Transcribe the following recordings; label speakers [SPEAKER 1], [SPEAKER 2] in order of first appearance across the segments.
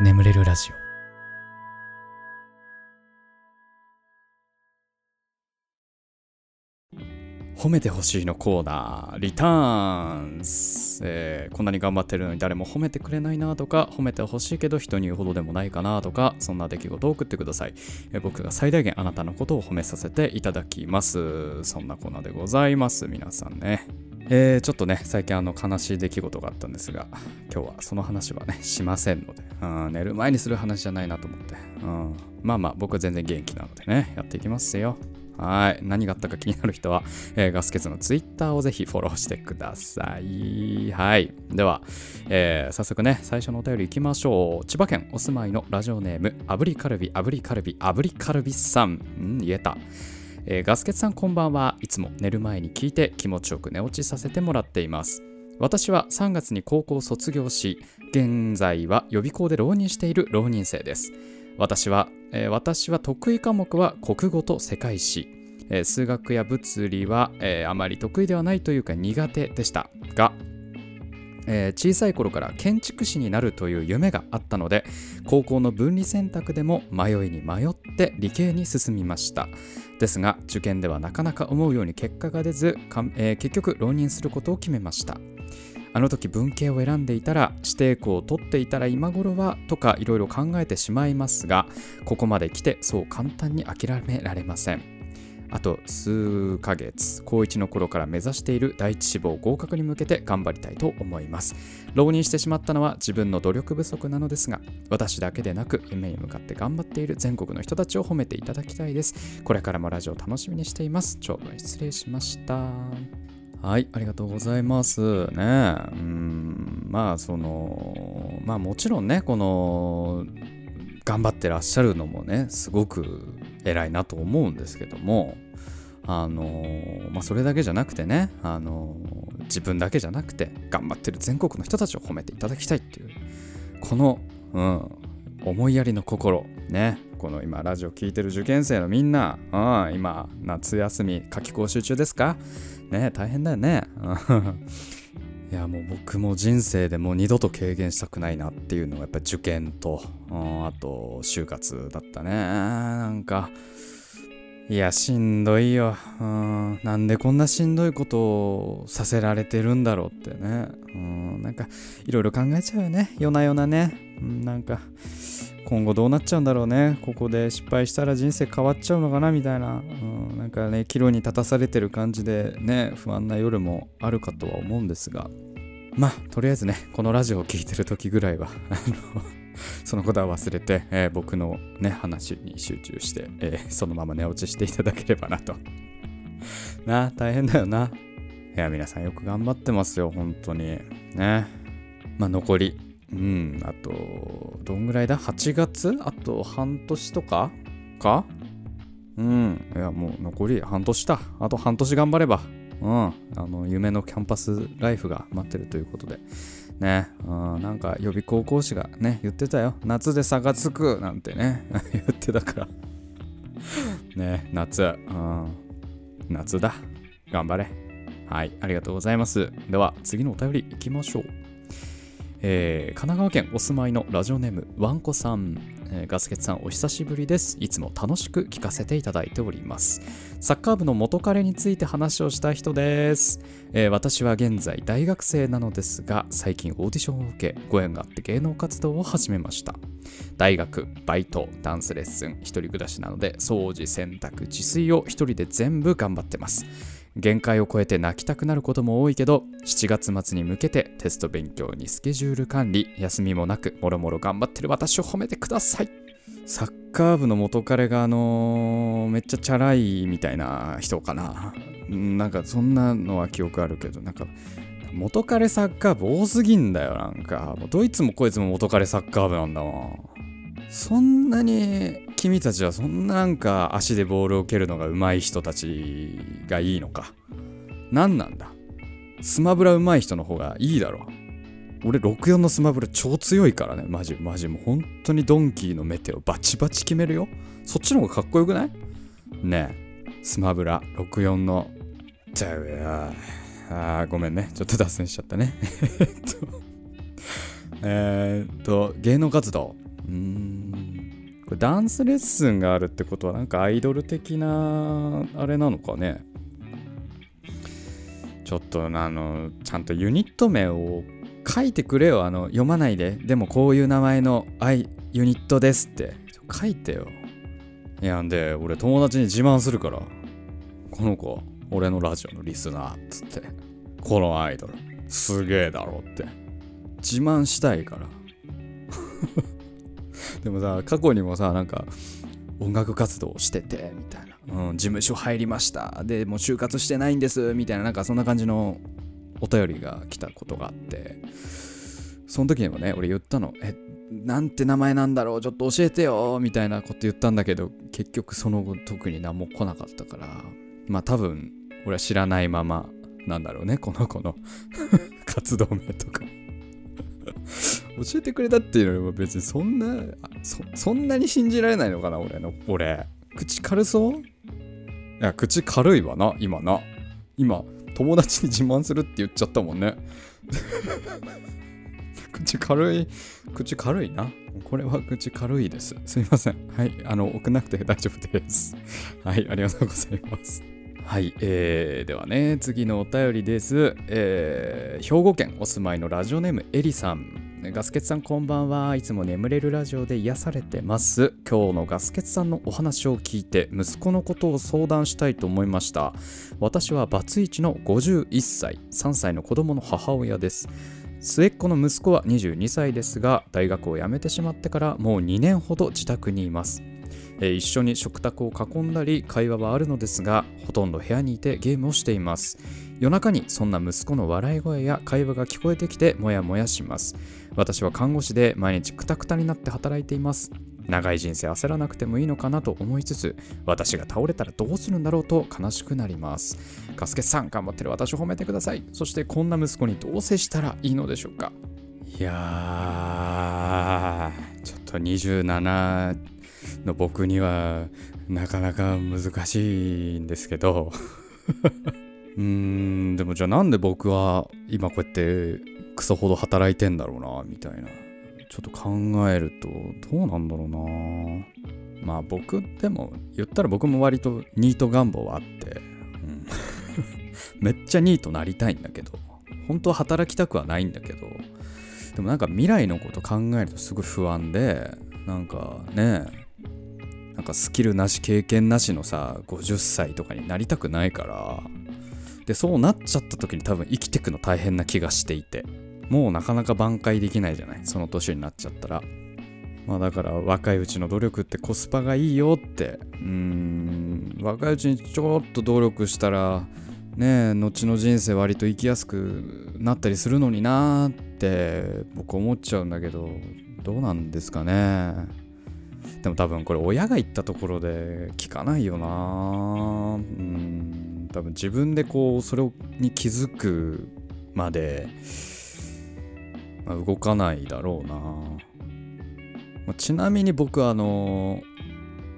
[SPEAKER 1] 眠れるラジオ褒めてほしいのコーナー、リターンズ、えー、こんなに頑張ってるのに誰も褒めてくれないなとか、褒めてほしいけど人に言うほどでもないかなとか、そんな出来事を送ってください、えー、僕が最大限あなたのことを褒めさせていただきます。そんなコーナーでございます、皆さんね。えー、ちょっとね、最近あの悲しい出来事があったんですが、今日はその話はね、しませんので、うん、寝る前にする話じゃないなと思って、うん、まあまあ僕は全然元気なのでね、やっていきますよ。はい。何があったか気になる人は、えー、ガスケツのツイッターをぜひフォローしてください。はい。では、えー、早速ね、最初のお便りいきましょう。千葉県お住まいのラジオネーム、炙りカルビ、炙りカルビ、炙りカルビさん。うん言えた。えー、ガスケツさんこんばんはいつも寝る前に聞いて気持ちよく寝落ちさせてもらっています。私は3月に高校を卒業し、現在は予備校で浪人している浪人生です。私は、えー、私は得意科目は国語と世界史、えー、数学や物理は、えー、あまり得意ではないというか苦手でしたが、え小さい頃から建築士になるという夢があったので高校の分離選択でも迷いに迷って理系に進みました。ですが受験ではなかなか思うように結果が出ず、え結局浪人することを決めました。あの時文系を選んでいたら指定校を取っていたら今頃はとかいろいろ考えてしまいますがここまで来てそう簡単に諦められません。あと数ヶ月高1の頃から目指している第一志望合格に向けて頑張りたいと思います。浪人してしまったのは自分の努力不足なのですが私だけでなく夢に向かって頑張っている全国の人たちを褒めていただきたいです。これからもラジオ楽しみにしています。長文失礼しました。はい、ありがとうございます。ね。うん、まあそのまあもちろんねこの頑張ってらっしゃるのもねすごく偉いなと思うんですけどもあのまあそれだけじゃなくてねあの自分だけじゃなくて頑張ってる全国の人たちを褒めていただきたいっていうこの、うん、思いやりの心ねこの今ラジオ聴いてる受験生のみんな、うん、今夏休み夏期講習中ですか？ね大変だよね。いやもう僕も人生でもう二度と軽減したくないなっていうのがやっぱ受験と、うん、あと就活だったね。なんか、いや、しんどいよ、うん。なんでこんなしんどいことをさせられてるんだろうってね。うん、なんか、いろいろ考えちゃうよね。夜な夜なね。うん、なんか、今後どうなっちゃうんだろうねここで失敗したら人生変わっちゃうのかなみたいな、うん、なんかね岐路に立たされてる感じでね不安な夜もあるかとは思うんですがまあとりあえずねこのラジオを聴いてる時ぐらいは あのそのことは忘れて、えー、僕のね話に集中して、えー、そのまま寝落ちしていただければなと な大変だよないや皆さんよく頑張ってますよ本当にねまあ残りうん、あと、どんぐらいだ ?8 月？あと半年とか？か？うん。いや、もう残り半年だ。あと半年頑張れば。うん。あの、夢のキャンパスライフが待ってるということで。ね。うん、なんか予備高校師がね、言ってたよ。夏で差がつくなんてね。言ってたから ね、夏。うん。夏だ。頑張れ。はい。ありがとうございます。では、次のお便りいきましょう。えー、神奈川県お住まいのラジオネームわんこさん、えー、ガスケツさんお久しぶりです。いつも楽しく聞かせていただいております。サッカー部の元彼について話をした人です、えー、私は現在大学生なのですが最近オーディションを受けご縁があって芸能活動を始めました。大学、バイト、ダンスレッスン、一人暮らしなので掃除、洗濯、自炊を一人で全部頑張ってます。限界を超えて泣きたくなることも多いけど7月末に向けてテスト勉強にスケジュール管理休みもなくもろもろ頑張ってる私を褒めてください。サッカー部の元彼があのー、めっちゃチャラいみたいな人かな。なんかそんなのは記憶あるけどなんか元彼サッカー部多すぎんだよ。なんかもうどいつもこいつも元彼サッカー部なんだわそんなに君たちはそんななんか足でボールを蹴るのが上手い人たちがいいのか。何なんだ。スマブラ上手い人の方がいいだろ。う俺64のスマブラ超強いからね。マジマジ。もう本当にドンキーのメテをバチバチ決めるよ。そっちの方がかっこよくない？ねえ。スマブラ64の。じゃああごめんね。ちょっと脱線しちゃったね。えっと。えー、っと芸能活動。これダンスレッスンがあるってことはなんかアイドル的なあれなのかね？ちょっとあのちゃんとユニット名を書いてくれよ。あの読まないで。でもこういう名前のアイユニットですって。書いてよ。いやんで俺友達に自慢するから。この子俺のラジオのリスナーっつって。このアイドル。すげえだろって。自慢したいから。でもさ過去にもさなんか音楽活動をしててみたいな、うん、事務所入りました。でもう就活してないんですみたいななんかそんな感じのお便りが来たことがあって。その時にもね俺言ったの。えなんて名前なんだろう？ちょっと教えてよ。みたいなこと言ったんだけど結局その後特に何も来なかったから。まあ多分俺は知らないままなんだろうねこの子の。活動名とか教えてくれたっていうのも別にそんなそそんなに信じられないのかな俺の俺。口軽そう？いや口軽いわな今な。今友達に自慢するって言っちゃったもんね。口軽い口軽いな。これは口軽いです。すいません。はいあの送んなくて 大丈夫です。はいありがとうございます。はい、えー、ではね、次のお便りです、えー、兵庫県お住まいのラジオネームエリさん。ガスケツさんこんばんは。いつも眠れるラジオで癒されてます。今日のガスケツさんのお話を聞いて、息子のことを相談したいと思いました。私はバツイチの51歳、3歳の子供の母親です。末っ子の息子は22歳ですが、大学を辞めてしまってからもう2年ほど自宅にいます。え一緒に食卓を囲んだり会話はあるのですがほとんど部屋にいてゲームをしています。夜中にそんな息子の笑い声や会話が聞こえてきてモヤモヤします。私は看護師で毎日クタクタになって働いています。長い人生焦らなくてもいいのかなと思いつつ私が倒れたらどうするんだろうと悲しくなります。カスケさん頑張ってる。私を褒めてください。そしてこんな息子にどう接したらいいのでしょうか。いやーちょっと27の僕にはなかなか難しいんですけど。うーんでもじゃあなんで僕は今こうやってクソほど働いてんだろうなみたいな。ちょっと考えるとどうなんだろうな。まあ僕でも言ったら僕も割とニート願望はあって、うん、めっちゃニートなりたいんだけど。本当は働きたくはないんだけど。でもなんか未来のこと考えるとすごい不安でなんかねなんかスキルなし経験なしのさ50歳とかになりたくないから。でそうなっちゃった時に多分生きてくの大変な気がしていて。もうなかなか挽回できないじゃない？その年になっちゃったら。まあだから若いうちの努力ってコスパがいいよって。うん若いうちにちょっと努力したらねえ後の人生割と生きやすくなったりするのになーって僕思っちゃうんだけどどうなんですかね。でも多分これ親が言ったところで聞かないよな。うん。多分自分でこうそれに気づくまで、まあ、動かないだろうな、まあ、ちなみに僕あの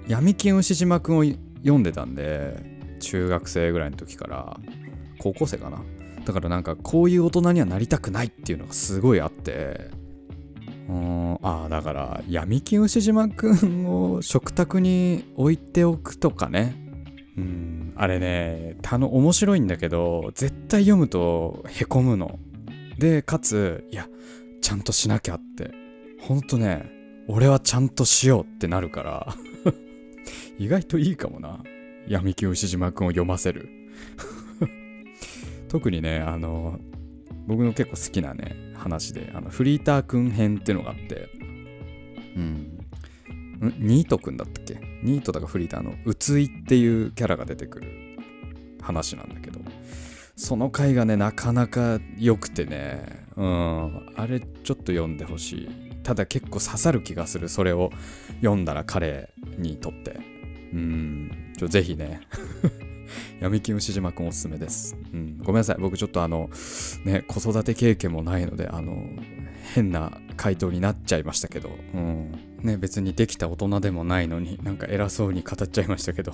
[SPEAKER 1] 闇金牛島くんを読んでたんで中学生ぐらいの時から高校生かな。だからなんかこういう大人にはなりたくないっていうのがすごいあって。うん。ああだから闇金牛島くんを食卓に置いておくとかね。うんあれねたの面白いんだけど絶対読むとへこむの。でかついやちゃんとしなきゃって。ほんとね俺はちゃんとしようってなるから 意外といいかもな。闇金牛島くんを読ませる。特にねあの僕の結構好きなね話であのフリーターくん編っていうのがあってうん。ニートくんだったっけ？ニートだかフリーターのうついっていうキャラが出てくる話なんだけどその回がねなかなか良くてねうん。あれちょっと読んでほしい。ただ結構刺さる気がするそれを読んだら彼にとって。うん。ちょぜひね。闇金牛島くんおすすめです、うん。ごめんなさい。僕ちょっとあの、ね、子育て経験もないので、あの、変な回答になっちゃいましたけど、うん。ね、別にできた大人でもないのに、なんか偉そうに語っちゃいましたけど。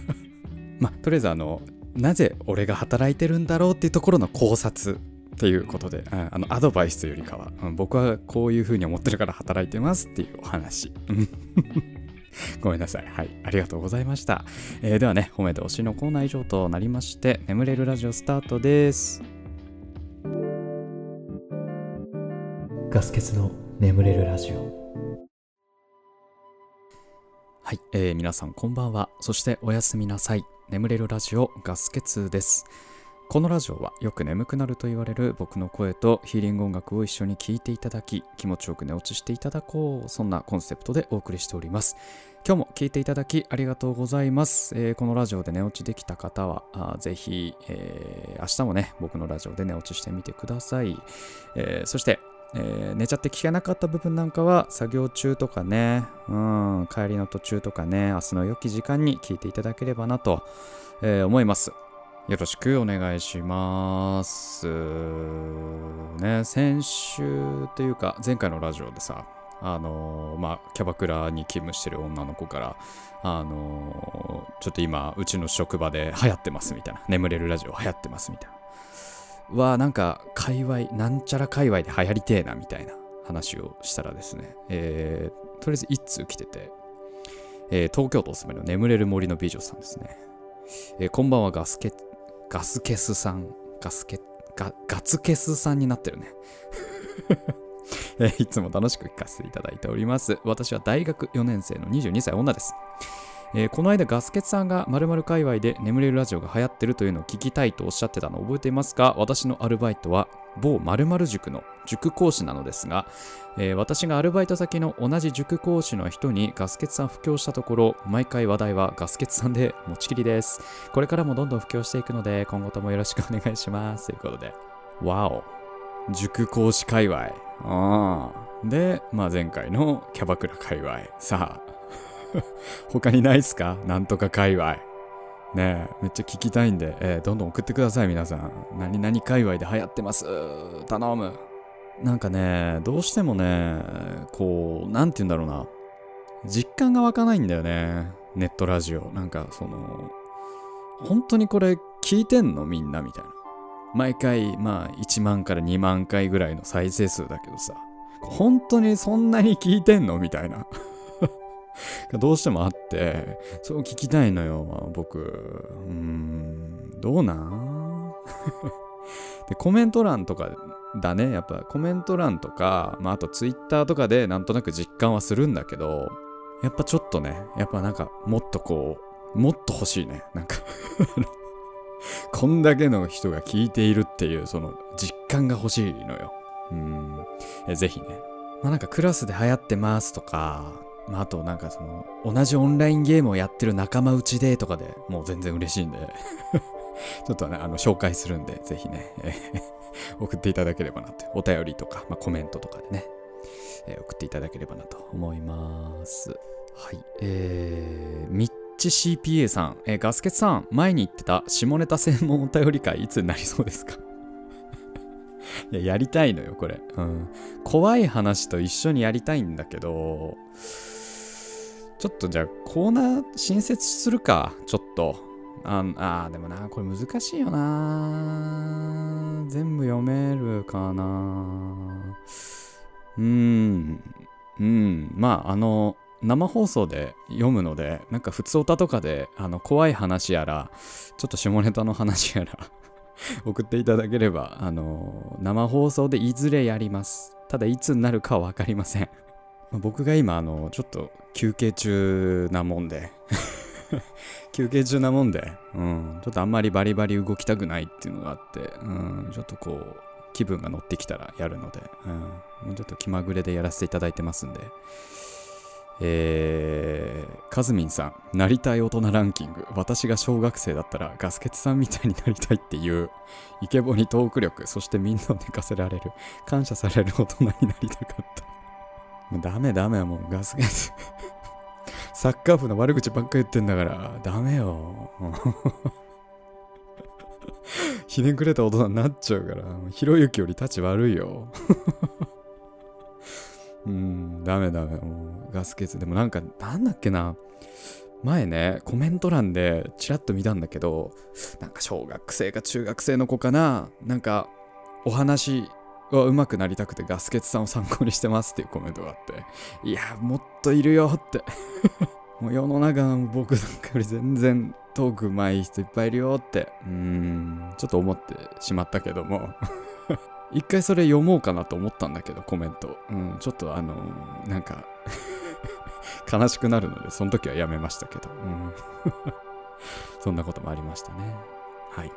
[SPEAKER 1] まあ、とりあえずあの、なぜ俺が働いてるんだろうっていうところの考察っていうことで、うんあのアドバイスというよりかは、うん僕はこういうふうに思ってるから働いてますっていうお話。う んごめんなさい。はい。ありがとうございました。えーではね、褒めて推しのコーナー以上となりまして、眠れるラジオスタートです。
[SPEAKER 2] ガス欠の眠れるラジオ
[SPEAKER 1] はい、えー皆さんこんばんは。そしておやすみなさい。眠れるラジオガス欠です。このラジオはよく眠くなると言われる僕の声とヒーリング音楽を一緒に聴いていただき気持ちよく寝落ちしていただこうそんなコンセプトでお送りしております。今日も聞いていただきありがとうございます、えーこのラジオで寝落ちできた方はぜひ、えー明日もね僕のラジオで寝落ちしてみてください、えーそしてえー寝ちゃって聞けなかった部分なんかは作業中とかね、うん、帰りの途中とかね、明日の良き時間に聞いていただければなと、えー思います。よろしくお願いします。ね、先週というか、前回のラジオでさ、あのーまあ、キャバクラに勤務してる女の子から、あのーちょっと今、うちの職場で流行ってますみたいな、眠れるラジオ流行ってますみたいな。はなんか界隈なんちゃら界隈で流行りてえなみたいな話をしたらですね、えーとりあえず一通来てて、えー東京都お住まいの眠れる森の美女さんですね、えーこんばんはガスケガスケスさんガスケガガツケスさんになってるね。いつも楽しく聞かせていただいております。私は大学4年生の22歳女です。えーこの間ガスケツさんが〇〇界隈で眠れるラジオが流行ってるというのを聞きたいとおっしゃってたのを覚えていますか私のアルバイトは某〇〇塾の塾講師なのですが、えー私がアルバイト先の同じ塾講師の人にガスケツさん布教したところ毎回話題はガスケツさんで持ちきりです。これからもどんどん布教していくので今後ともよろしくお願いします。ということでわお塾講師界隈。あー。で、まあ、前回のキャバクラ界隈。さあ 他にないっすか？なんとか界隈。ねえ、めっちゃ聞きたいんで、えーどんどん送ってください、皆さん。何々界隈で流行ってます？頼む。なんかね、どうしてもね、こう、なんて言うんだろうな。実感が湧かないんだよね。ネットラジオ。なんか、その、本当にこれ聞いてんの？みんなみたいな。毎回、まあ、1万から2万回ぐらいの再生数だけどさ、本当にそんなに聞いてんの？みたいな。がどうしてもあって、そう聞きたいのよ、僕。うーん、どうなん？で、コメント欄とかだね、やっぱコメント欄とか、まあ、あとツイッターとかでなんとなく実感はするんだけど、やっぱちょっとね、やっぱなんかもっとこう、もっと欲しいね。なんか こんだけの人が聞いているっていう、その実感が欲しいのよ。うん。ぜひね。まあなんかクラスで流行ってますとか、まあ、あとなんかその同じオンラインゲームをやってる仲間内でとかでもう全然嬉しいんで。ちょっとねあの紹介するんでぜひね、送っていただければなってお便りとか、まあ、コメントとかでね、えー送っていただければなと思います。はいえー、ミッチ CPA さん、えーガスケツさん前に言ってた下ネタ専門お便り会いつになりそうですか？いややりたいのよこれ。うん。怖い話と一緒にやりたいんだけどちょっとじゃあコーナー新設するかちょっと。ああでもなこれ難しいよな。全部読めるかな。うーん。うん。まああの生放送で読むのでなんか普通歌とかであの怖い話やらちょっと下ネタの話やら 送っていただければ、あの生放送でいずれやります。ただ、いつになるかは分かりません。ま僕が今、あの、ちょっと休憩中なもんで、休憩中なもんで、うん、ちょっとあんまりバリバリ動きたくないっていうのがあって、うん、ちょっとこう、気分が乗ってきたらやるので、うん、もうちょっと気まぐれでやらせていただいてますんで、えー、カズミンさん、なりたい大人ランキング。私が小学生だったらガスケツさんみたいになりたいっていう、イケボにトーク力、そしてみんなを寝かせられる、感謝される大人になりたかった。もうダメダメ、もうガスケツ。サッカー部の悪口ばっか言ってんだから、ダメよ。ひねくれた大人になっちゃうから、ひろゆきより立ち悪いよ。うん、ダメダメ。もうガス欠。でもなんか、なんだっけな。前ね、コメント欄でチラッと見たんだけど、なんか小学生か中学生の子かな。なんか、お話は上手くなりたくてガスケツさんを参考にしてますっていうコメントがあって。いやもっといるよって。もう世の中の僕なんかより全然トーク上手い人いっぱいいるよって。うーんちょっと思ってしまったけども。一回それ読もうかなと思ったんだけどコメント。うんちょっとあのーなんか 悲しくなるのでその時はやめましたけど、うん。そんなこともありましたね。はい。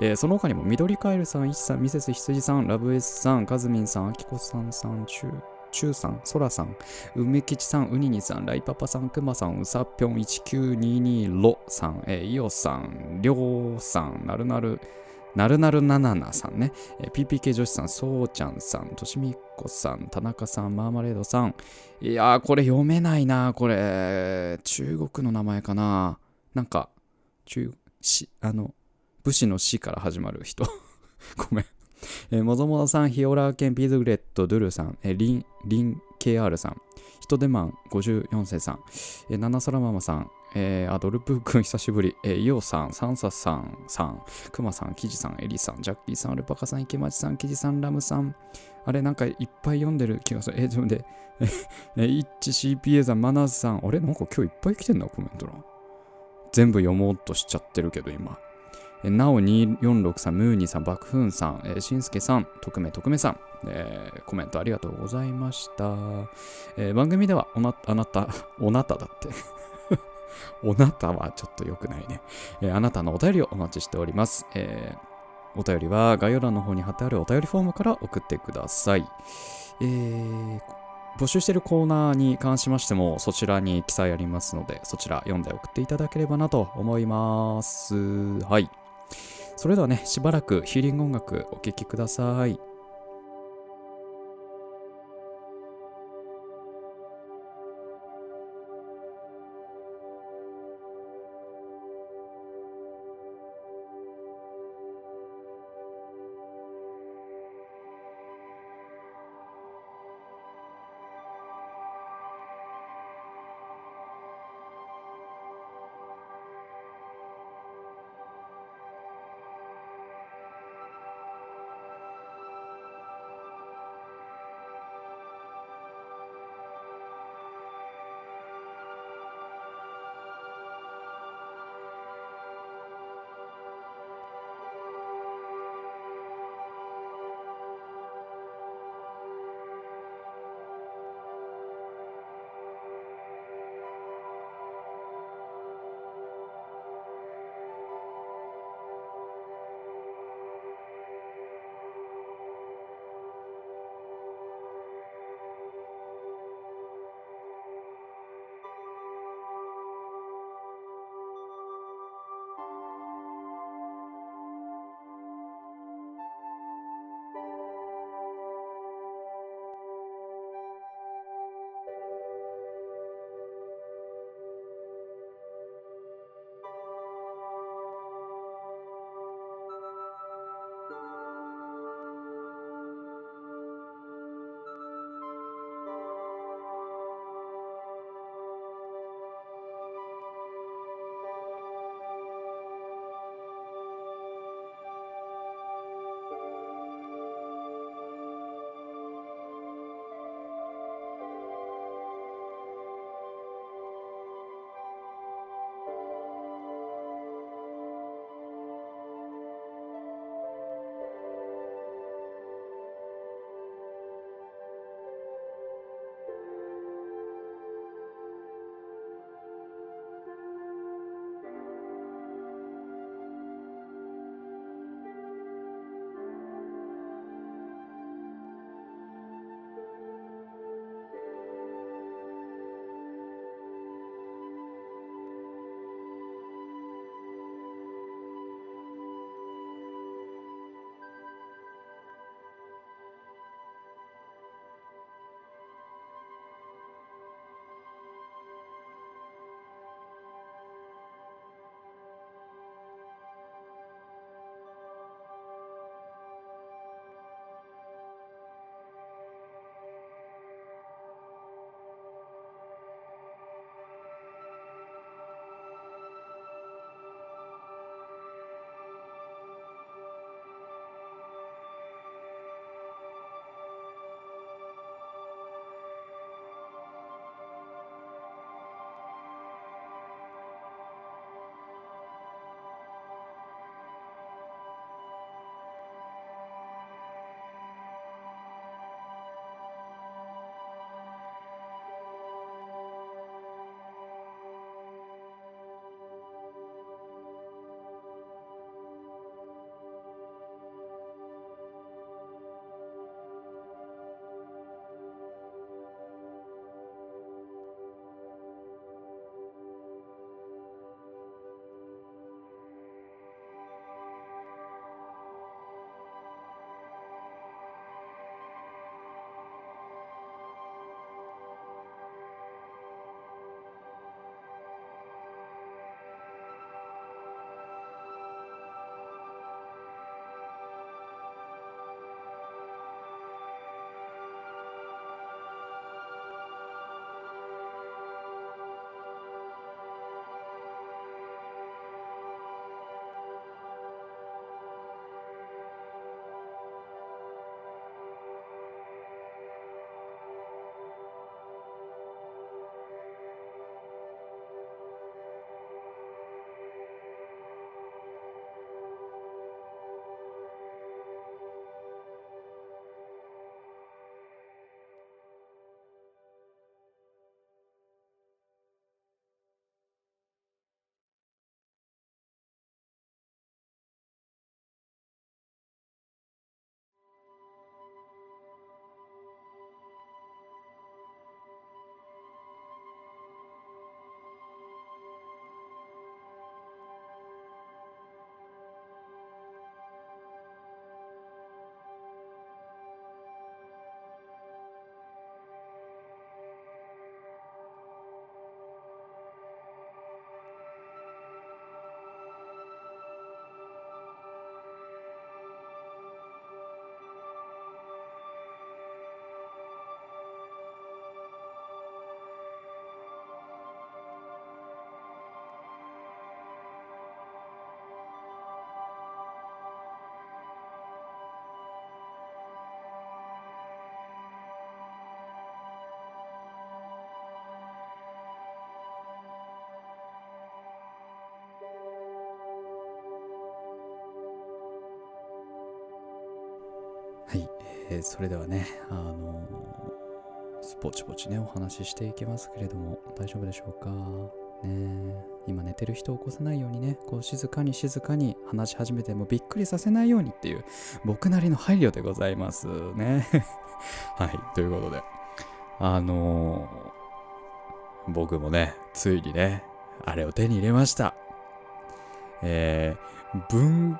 [SPEAKER 1] えーその他にも、緑カエルさん、イチさん、ミセス羊さん、ラブエスさん、カズミンさん、アキコさんさん、チュチュさん、ソラさん、梅吉さん、ウニニさん、ライパパさん、クマさん、ウサピョン1922ロさん、えーイオさん、りょうさん、なるなる、なるなるなななさんね、えー PPK 女子さん、そうちゃんさん、としみっこさん、田中さん、マーマレードさん、いやー、これ読めないな、これ、中国の名前かな。なんか、中、し、あの、武士の死から始まる人。ごめん。えーもぞもぞさん、ヒオラーケン、ピズグレット、ドゥルさん、えーリン、リン KR さん、ヒトデマン54世さん、えー、ナナソラママさん、えーアドルプくん久しぶり、えーイオさん、サンサさん、さん、クマさん、キジさん、エリさん、ジャッキーさん、アルパカさん、池町さん、キジさん、ラムさん、あれ、なんかいっぱい読んでる気がする。えー、ちょっと待って、えー、イッチ CPA さん、マナーズさん、あれ、なんか今日いっぱい来てんな、コメント欄。全部読もうとしちゃってるけど、今。なお246さん、ムーニーさん、バクフンさん、えー、しんすけさん、匿名匿名さん、えーコメントありがとうございました。えー番組ではおな、あなた、おなただって。おなたはちょっと良くないね、えーあなたのお便りをお待ちしております。えーお便りは概要欄の方に貼ってあるお便りフォームから送ってください。えー募集しているコーナーに関しましてもそちらに記載ありますのでそちら読んで送っていただければなと思います。はい。それではね、しばらくヒーリング音楽お聴きください。はい、えーそれではね、あのー、ぼちぼちね、お話ししていきますけれども、大丈夫でしょうか？ね今寝てる人を起こさないようにね、こう静かに静かに話し始めてもびっくりさせないようにっていう、僕なりの配慮でございますね。はい、ということで、あのー僕もね、ついにね、あれを手に入れました。えー、文、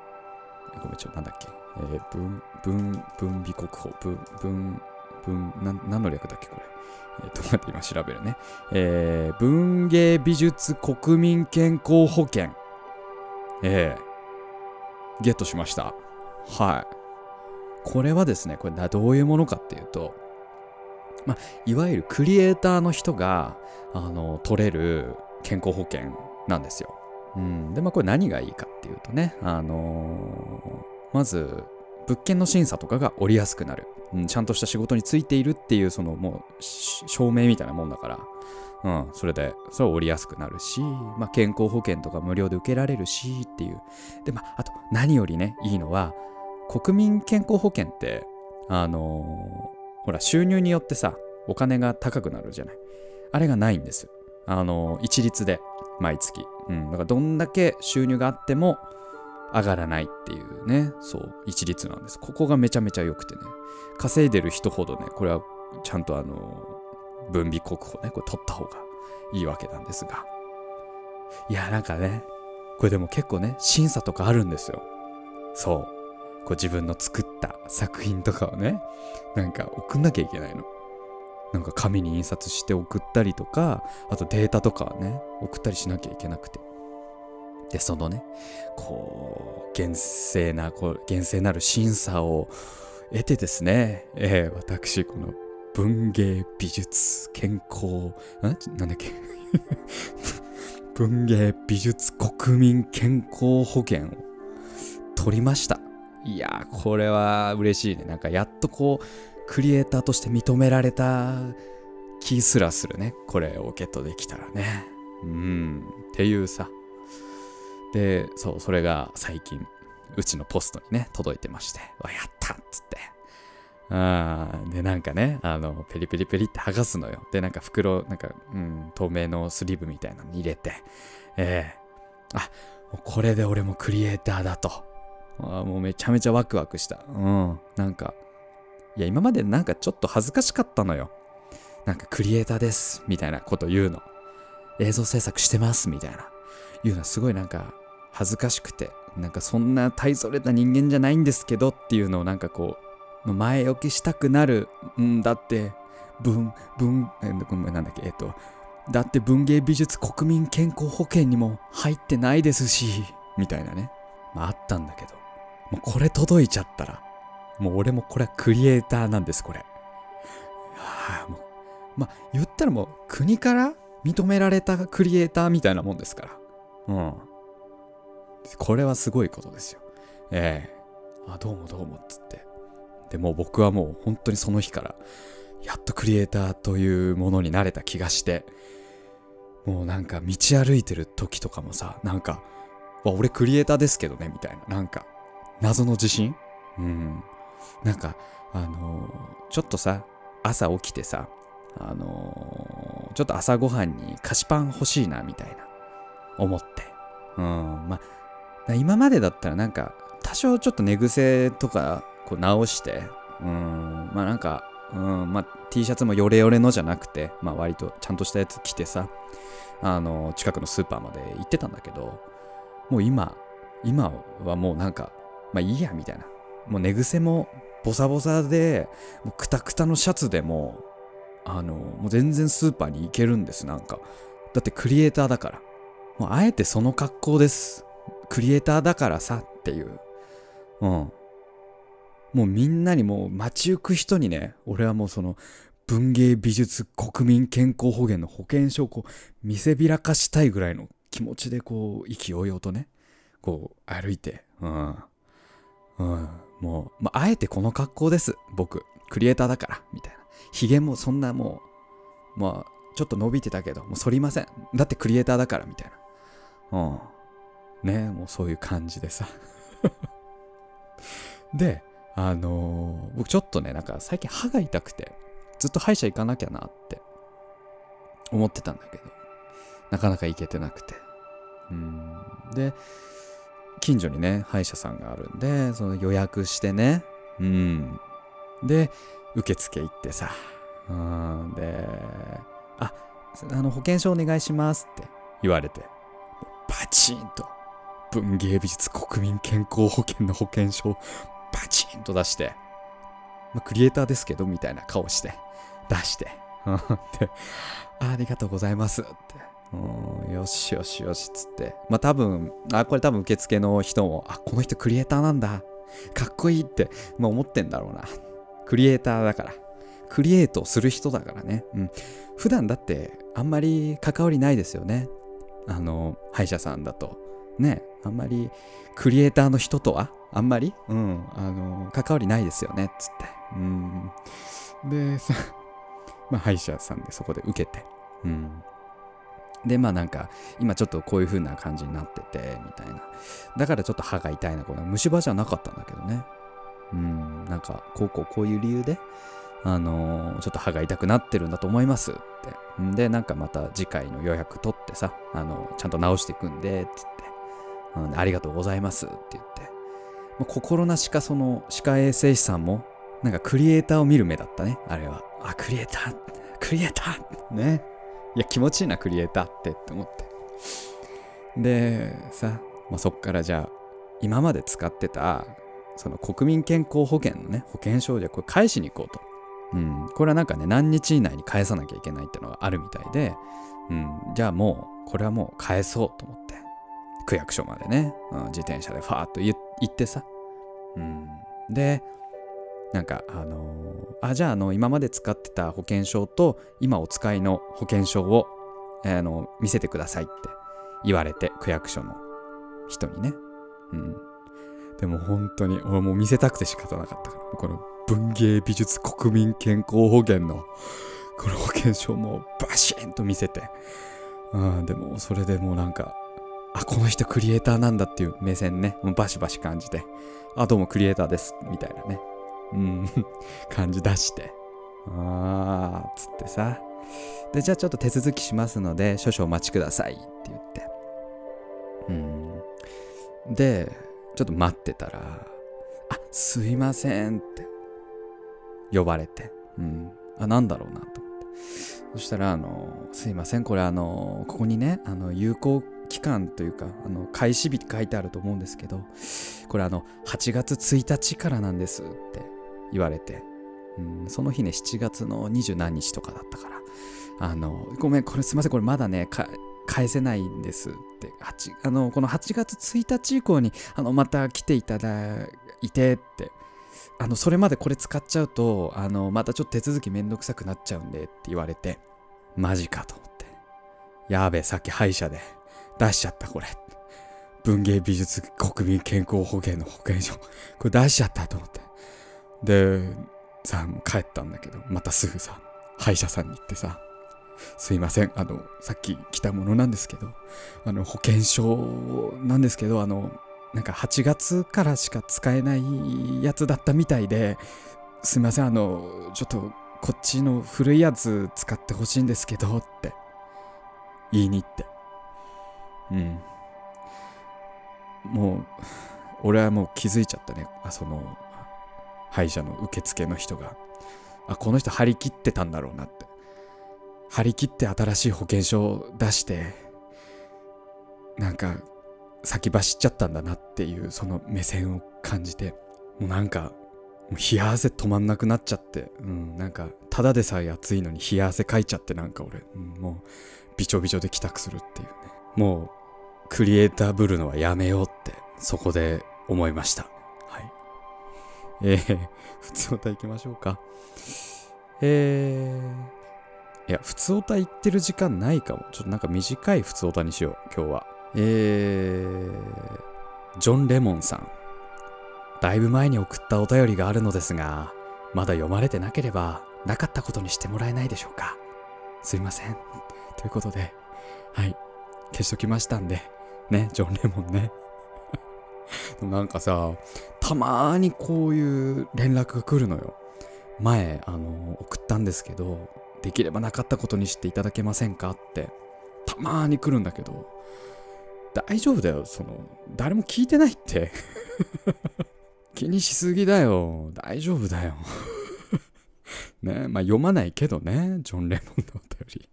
[SPEAKER 1] ごめん、ちょ、なんだっけ？えー、文、文、文美国法、文、文、文、なん、何の略だっけ、これ？えー、と、待って、今調べるね？えー、文芸美術国民健康保険。えー、ゲットしました。はい。これはですね、これどういうものかっていうと、まあ、いわゆるクリエイターの人が、あの、取れる健康保険なんですよ。うん。で、まあ、これ何がいいかっていうとね、あのーまず、物件の審査とかが降りやすくなる。うん、ちゃんとした仕事についているっていう、そのもう、証明みたいなもんだから、うん、それで、それは降りやすくなるし、まあ、健康保険とか無料で受けられるしっていう。で、まあ、あと、何よりね、いいのは、国民健康保険って、あのーほら、収入によってさ、お金が高くなるじゃない。あれがないんです。あのー一律で、毎月。うん、だからどんだけ収入があっても、上がらないっていうね、そう、一律なんです。ここがめちゃめちゃ良くてね、稼いでる人ほどね、これはちゃんとあの、分離国保ね、これ取った方がいいわけなんですが。いや、なんかね、これでも結構ね、審査とかあるんですよ。そう。こう自分の作った作品とかをね、なんか送んなきゃいけないの。なんか紙に印刷して送ったりとか、あとデータとかね、送ったりしなきゃいけなくて。で、そのね、こう、厳正な、こう、厳正なる審査を得てですね、えー私、この文芸美術健康、んなんだっけ？文芸美術国民健康保険を取りました。いやー、これは嬉しいね。なんかやっとこう、クリエイターとして認められた気すらするね。これをゲットできたらね。うん。っていうさ。で、そう、それが最近、うちのポストにね、届いてまして、わ、やったっつって。あーで、なんかね、あの、ペリペリペリって剥がすのよ。で、なんか袋、なんか、うん、透明のスリーブみたいなのに入れて、ええあ、もうこれで俺もクリエイターだと。あーもうめちゃめちゃワクワクした。うん、なんか、いや、今までなんかちょっと恥ずかしかったのよ。なんかクリエイターです、みたいなこと言うの。映像制作してます、みたいな。言うのはすごいなんか恥ずかしくて、なんかそんな大それた人間じゃないんですけどっていうのをなんかこう、前置きしたくなるんだって、文、文、なんだっけ、えっと、だって文芸美術国民健康保険にも入ってないですし、みたいなね。まああったんだけど、もうこれ届いちゃったら、もう俺もこれはクリエイターなんです、これ。はあ、もう、まあ言ったらもう国から認められたクリエイターみたいなもんですから。うん。これはすごいことですよ。ええあ、どうもどうもっつって。でも僕はもう本当にその日から、やっとクリエイターというものになれた気がして、もうなんか道歩いてる時とかもさ、なんか、俺クリエイターですけどね、みたいな。なんか、謎の自信？うん。なんか、あのーちょっとさ、朝起きてさ、あのーちょっと朝ごはんに菓子パン欲しいな、みたいな、思って。うん、まあ、今までだったらなんか、多少ちょっと寝癖とか、こう直して、うん、まあなんか、うん、まあ T シャツもヨレヨレのじゃなくて、まあ割とちゃんとしたやつ着てさ、あの、近くのスーパーまで行ってたんだけど、もう今、今はもうなんか、まあいいや、みたいな。もう寝癖もボサボサで、もうクタクタのシャツでも、あの、もう全然スーパーに行けるんです、なんか。だってクリエイターだから。もうあえてその格好です。クリエイターだからさっていう。うん。もうみんなにもう街行く人にね、俺はもうその文芸美術国民健康保険の保険証をこう見せびらかしたいぐらいの気持ちでこう意気揚々とね、こう歩いて、うん。うん。もう、まあ、あえてこの格好です。僕。クリエイターだから。みたいな。髭もそんなもう、まあ、ちょっと伸びてたけど、もう反りません。だってクリエイターだから。みたいな。うん。ねもうそういう感じでさ。で、あのー僕ちょっとね、なんか最近歯が痛くて、ずっと歯医者行かなきゃなって思ってたんだけど、なかなか行けてなくて。うん。で、近所にね、歯医者さんがあるんで、その予約してね、うん。で、受付行ってさ、うん。で、あ、あの、保険証お願いしますって言われて、バチンと、文芸美術国民健康保険の保険証、バチンと出して、まあ、クリエイターですけど、みたいな顔して、出して、で、ありがとうございますって。うんよしよしよしっつって。まあ多分、あ、これ多分受付の人も、あ、この人クリエイターなんだ。かっこいいって、まあ思ってんだろうな。クリエイターだから。クリエイトする人だからね。うん。普段だってあんまり関わりないですよね。あの、歯医者さんだと。ね、あんまりクリエイターの人とはあんまり？うん、あの、関わりないですよね、つって。うん。で、さ、まあ歯医者さんでそこで受けて。うん。で、まあなんか、今ちょっとこういう風な感じになってて、みたいな。だからちょっと歯が痛いな、この虫歯じゃなかったんだけどね。うん、なんか、こうこうこういう理由で、あのーちょっと歯が痛くなってるんだと思いますって。んで、なんかまた次回の予約取ってさ、あのちゃんと直していくんで、つって。うん、ありがとうございますって言って。もう心なしかその歯科衛生士さんも、なんかクリエイターを見る目だったね、あれは。あ、クリエイター、クリエイターね。いや、気持ちいいな、クリエイターってって思って。で、さ、まあ、そっからじゃあ、今まで使ってた、その国民健康保険のね、保険証じゃこれ返しに行こうと。うん、これはなんかね、何日以内に返さなきゃいけないってのがあるみたいで、うん、じゃあもう、これはもう返そうと思って、区役所までね、うん。自転車でファーっと行行ってさ、うん、で、なんか、あのーあ、じゃあ、あの、今まで使ってた保険証と、今お使いの保険証を、えあの、見せてくださいって言われて、区役所の人にね。うん。でも本当に、俺もう見せたくて仕方なかったから、この文芸美術国民健康保険の、この保険証もバシーンと見せて、うん、でもそれでもうなんか、あ、この人クリエイターなんだっていう目線ね、もうバシバシ感じて、あ、どうもクリエイターです、みたいなね。うん、感じ出して。あー、つってさ。で、じゃあちょっと手続きしますので、少々お待ちくださいって言って。うん。で、ちょっと待ってたら、あ、すいませんって呼ばれて。うん。あ、なんだろうなと思って。そしたら、あの、すいません、これあの、ここにね、あの、有効期間というか、あの、開始日って書いてあると思うんですけど、これあの、8月1日からなんですって言われて、うん、その日ね、7月の20何日とかだったから、あの、ごめん、これすいません、これまだね、返せないんですって、あの、この8月1日以降に、あの、また来ていただいてって、あの、それまでこれ使っちゃうと、あの、またちょっと手続きめんどくさくなっちゃうんでって言われて、マジかと思って。やべえ、さっき歯医者で出しちゃった、これ。文芸美術国民健康保険の保険証、これ出しちゃったと思って。で、さ、帰ったんだけど、またすぐさ、歯医者さんに行ってさ、すいません、あの、さっき来たものなんですけど、あの、保険証なんですけど、あの、なんか8月からしか使えないやつだったみたいで、すいません、あの、ちょっとこっちの古いやつ使ってほしいんですけどって言いに行って。うん。もう、俺はもう気づいちゃったね。あその、歯医者の受付の人が。あ、この人張り切ってたんだろうなって。張り切って新しい保険証を出して、なんか、先走っちゃったんだなっていう、その目線を感じて、もうなんか、もう冷や汗止まんなくなっちゃって、うん、なんか、ただでさえ暑いのに冷や汗かいちゃって、なんか俺、うんもう、びちょびちょで帰宅するっていうね。もう、クリエイターぶるのはやめようって、そこで思いました。えー、普通歌行きましょうか。えー、いや、普通歌言ってる時間ないかも。ちょっとなんか短い普通歌にしよう、今日は。えー、ジョン・レモンさん。だいぶ前に送ったお便りがあるのですが、まだ読まれてなければ、なかったことにしてもらえないでしょうか。すいません。ということで、はい。消しときましたんで、ね、ジョン・レモンね。でもなんかさ、たまーにこういう連絡が来るのよ。前、あの、送ったんですけど、できればなかったことにしていただけませんかって、たまーに来るんだけど、大丈夫だよ、その、誰も聞いてないって。気にしすぎだよ。大丈夫だよ。ねまあ読まないけどね、ジョン・レモンのお便り。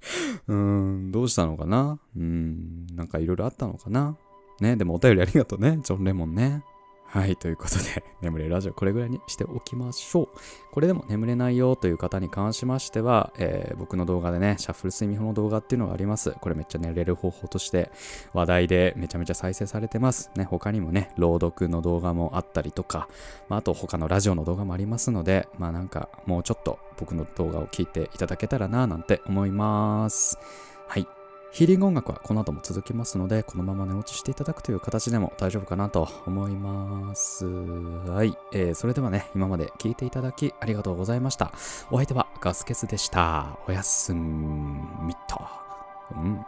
[SPEAKER 1] うーん、どうしたのかな？うん、なんかいろいろあったのかな？ね、でもお便りありがとうね、ジョン・レモンね。はい、ということで、眠れるラジオこれぐらいにしておきましょう。これでも眠れないよという方に関しましては、えー僕の動画でね、シャッフル睡眠法の動画っていうのがあります。これめっちゃ寝れる方法として話題でめちゃめちゃ再生されてます。ね、他にもね、朗読の動画もあったりとか、まあ、あと他のラジオの動画もありますので、まあなんかもうちょっと僕の動画を聞いていただけたらななんて思います。はい。ヒーリング音楽はこの後も続きますので、このまま寝落ちしていただくという形でも大丈夫かなと思います。はい。えーそれではね、今まで聞いていただきありがとうございました。お相手はガスケツでした。おやすみと。うん。